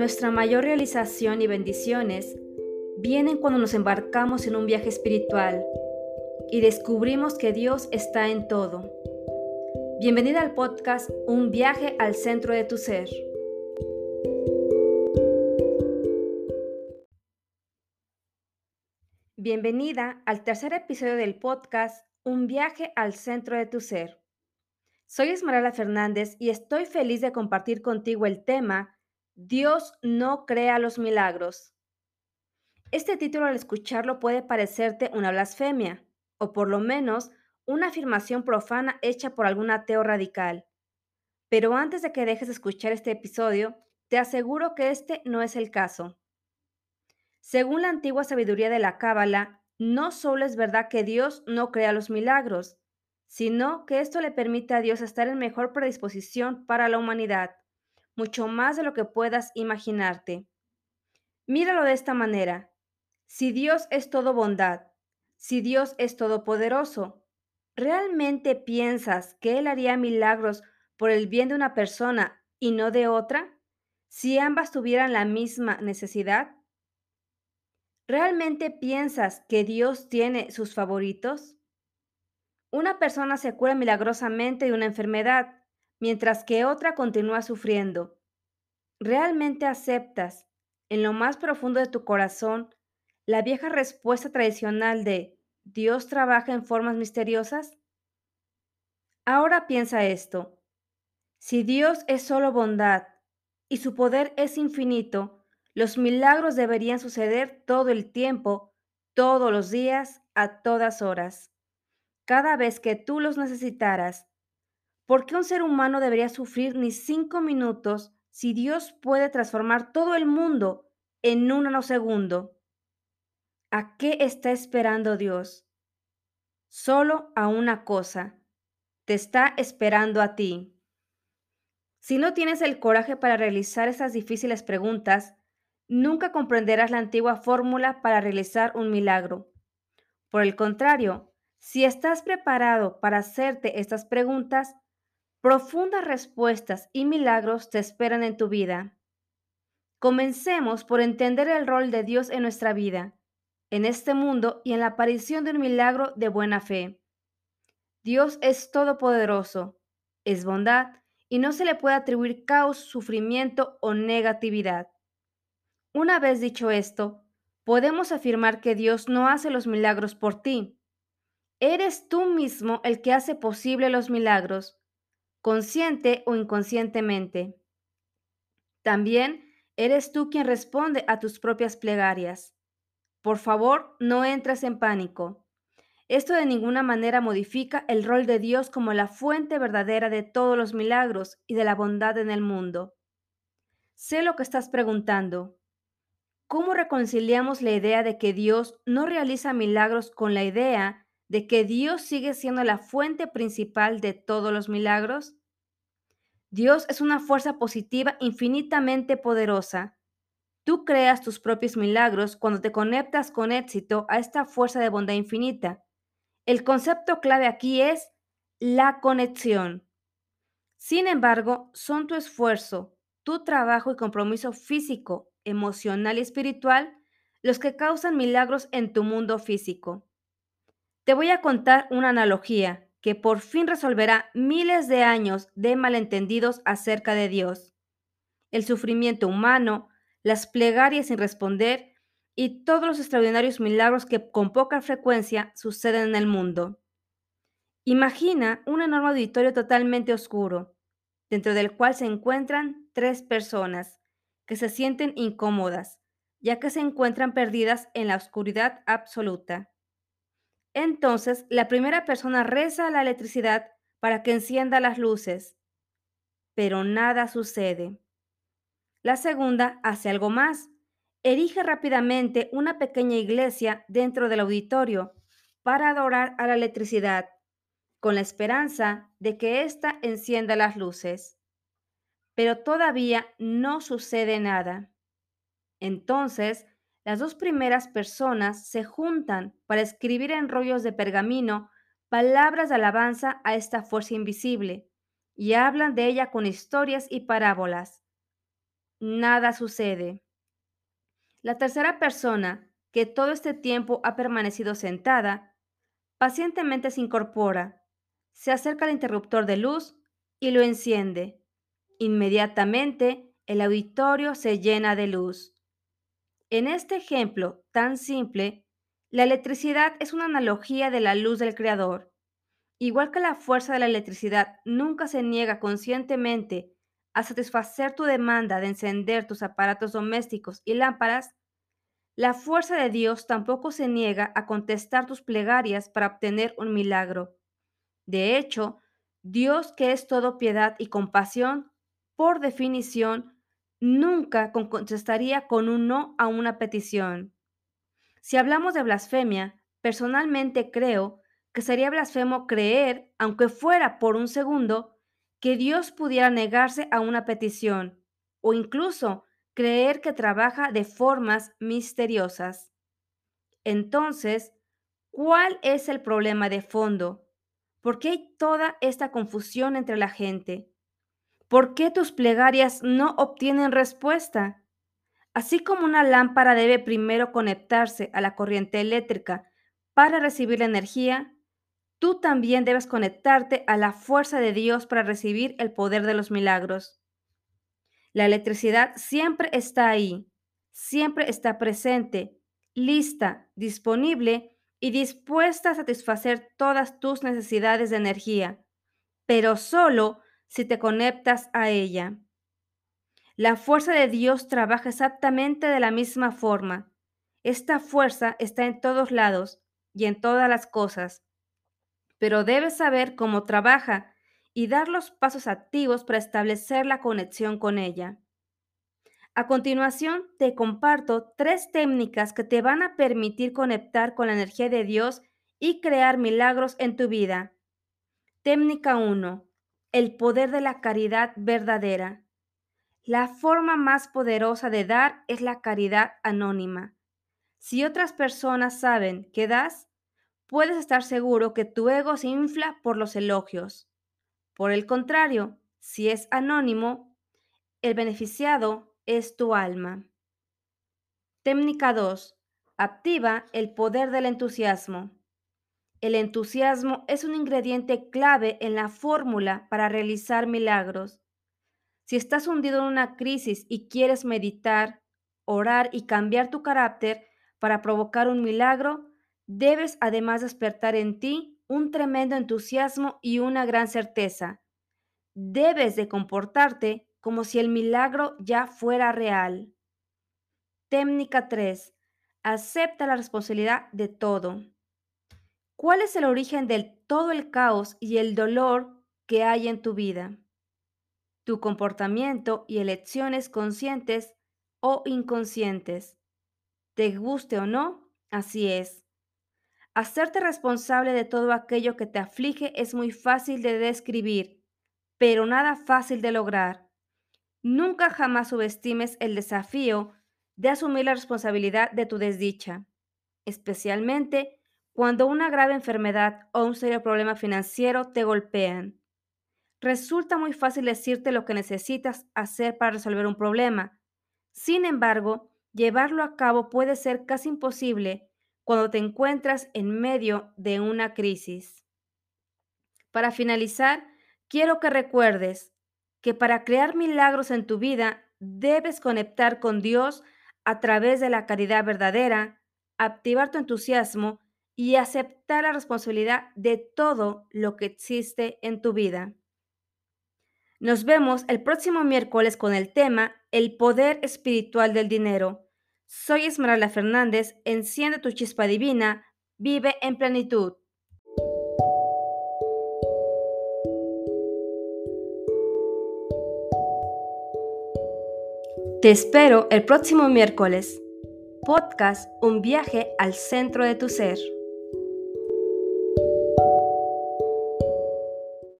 Nuestra mayor realización y bendiciones vienen cuando nos embarcamos en un viaje espiritual y descubrimos que Dios está en todo. Bienvenida al podcast Un viaje al centro de tu ser. Bienvenida al tercer episodio del podcast Un viaje al centro de tu ser. Soy Esmeralda Fernández y estoy feliz de compartir contigo el tema Dios no crea los milagros. Este título al escucharlo puede parecerte una blasfemia, o por lo menos una afirmación profana hecha por algún ateo radical. Pero antes de que dejes de escuchar este episodio, te aseguro que este no es el caso. Según la antigua sabiduría de la Cábala, no solo es verdad que Dios no crea los milagros, sino que esto le permite a Dios estar en mejor predisposición para la humanidad mucho más de lo que puedas imaginarte. Míralo de esta manera. Si Dios es todo bondad, si Dios es todopoderoso, ¿realmente piensas que Él haría milagros por el bien de una persona y no de otra? Si ambas tuvieran la misma necesidad. ¿Realmente piensas que Dios tiene sus favoritos? Una persona se cura milagrosamente de una enfermedad, mientras que otra continúa sufriendo. ¿Realmente aceptas en lo más profundo de tu corazón la vieja respuesta tradicional de Dios trabaja en formas misteriosas? Ahora piensa esto. Si Dios es solo bondad y su poder es infinito, los milagros deberían suceder todo el tiempo, todos los días, a todas horas. Cada vez que tú los necesitaras, ¿Por qué un ser humano debería sufrir ni cinco minutos si Dios puede transformar todo el mundo en un nanosegundo? ¿A qué está esperando Dios? Solo a una cosa. Te está esperando a ti. Si no tienes el coraje para realizar esas difíciles preguntas, nunca comprenderás la antigua fórmula para realizar un milagro. Por el contrario, si estás preparado para hacerte estas preguntas, Profundas respuestas y milagros te esperan en tu vida. Comencemos por entender el rol de Dios en nuestra vida, en este mundo y en la aparición de un milagro de buena fe. Dios es todopoderoso, es bondad y no se le puede atribuir caos, sufrimiento o negatividad. Una vez dicho esto, podemos afirmar que Dios no hace los milagros por ti. Eres tú mismo el que hace posible los milagros consciente o inconscientemente. También eres tú quien responde a tus propias plegarias. Por favor, no entres en pánico. Esto de ninguna manera modifica el rol de Dios como la fuente verdadera de todos los milagros y de la bondad en el mundo. Sé lo que estás preguntando. ¿Cómo reconciliamos la idea de que Dios no realiza milagros con la idea de que Dios sigue siendo la fuente principal de todos los milagros? Dios es una fuerza positiva infinitamente poderosa. Tú creas tus propios milagros cuando te conectas con éxito a esta fuerza de bondad infinita. El concepto clave aquí es la conexión. Sin embargo, son tu esfuerzo, tu trabajo y compromiso físico, emocional y espiritual los que causan milagros en tu mundo físico. Te voy a contar una analogía que por fin resolverá miles de años de malentendidos acerca de Dios. El sufrimiento humano, las plegarias sin responder y todos los extraordinarios milagros que con poca frecuencia suceden en el mundo. Imagina un enorme auditorio totalmente oscuro, dentro del cual se encuentran tres personas que se sienten incómodas, ya que se encuentran perdidas en la oscuridad absoluta. Entonces, la primera persona reza la electricidad para que encienda las luces, pero nada sucede. La segunda hace algo más. Erige rápidamente una pequeña iglesia dentro del auditorio para adorar a la electricidad, con la esperanza de que ésta encienda las luces. Pero todavía no sucede nada. Entonces, las dos primeras personas se juntan para escribir en rollos de pergamino palabras de alabanza a esta fuerza invisible y hablan de ella con historias y parábolas. nada sucede. La tercera persona, que todo este tiempo ha permanecido sentada, pacientemente se incorpora, se acerca al interruptor de luz y lo enciende. Inmediatamente el auditorio se llena de luz. En este ejemplo tan simple, la electricidad es una analogía de la luz del Creador. Igual que la fuerza de la electricidad nunca se niega conscientemente a satisfacer tu demanda de encender tus aparatos domésticos y lámparas, la fuerza de Dios tampoco se niega a contestar tus plegarias para obtener un milagro. De hecho, Dios que es todo piedad y compasión, por definición, nunca contestaría con un no a una petición. Si hablamos de blasfemia, personalmente creo que sería blasfemo creer, aunque fuera por un segundo, que Dios pudiera negarse a una petición, o incluso creer que trabaja de formas misteriosas. Entonces, ¿cuál es el problema de fondo? ¿Por qué hay toda esta confusión entre la gente? ¿Por qué tus plegarias no obtienen respuesta? Así como una lámpara debe primero conectarse a la corriente eléctrica para recibir la energía, tú también debes conectarte a la fuerza de Dios para recibir el poder de los milagros. La electricidad siempre está ahí, siempre está presente, lista, disponible y dispuesta a satisfacer todas tus necesidades de energía, pero solo si te conectas a ella. La fuerza de Dios trabaja exactamente de la misma forma. Esta fuerza está en todos lados y en todas las cosas, pero debes saber cómo trabaja y dar los pasos activos para establecer la conexión con ella. A continuación, te comparto tres técnicas que te van a permitir conectar con la energía de Dios y crear milagros en tu vida. Técnica 1. El poder de la caridad verdadera. La forma más poderosa de dar es la caridad anónima. Si otras personas saben que das, puedes estar seguro que tu ego se infla por los elogios. Por el contrario, si es anónimo, el beneficiado es tu alma. Técnica 2. Activa el poder del entusiasmo. El entusiasmo es un ingrediente clave en la fórmula para realizar milagros. Si estás hundido en una crisis y quieres meditar, orar y cambiar tu carácter para provocar un milagro, debes además despertar en ti un tremendo entusiasmo y una gran certeza. Debes de comportarte como si el milagro ya fuera real. Técnica 3. Acepta la responsabilidad de todo. ¿Cuál es el origen de todo el caos y el dolor que hay en tu vida? Tu comportamiento y elecciones conscientes o inconscientes. Te guste o no, así es. Hacerte responsable de todo aquello que te aflige es muy fácil de describir, pero nada fácil de lograr. Nunca jamás subestimes el desafío de asumir la responsabilidad de tu desdicha, especialmente cuando una grave enfermedad o un serio problema financiero te golpean. Resulta muy fácil decirte lo que necesitas hacer para resolver un problema. Sin embargo, llevarlo a cabo puede ser casi imposible cuando te encuentras en medio de una crisis. Para finalizar, quiero que recuerdes que para crear milagros en tu vida debes conectar con Dios a través de la caridad verdadera, activar tu entusiasmo y aceptar la responsabilidad de todo lo que existe en tu vida. Nos vemos el próximo miércoles con el tema El poder espiritual del dinero. Soy Esmeralda Fernández, enciende tu chispa divina, vive en plenitud. Te espero el próximo miércoles. Podcast Un viaje al centro de tu ser.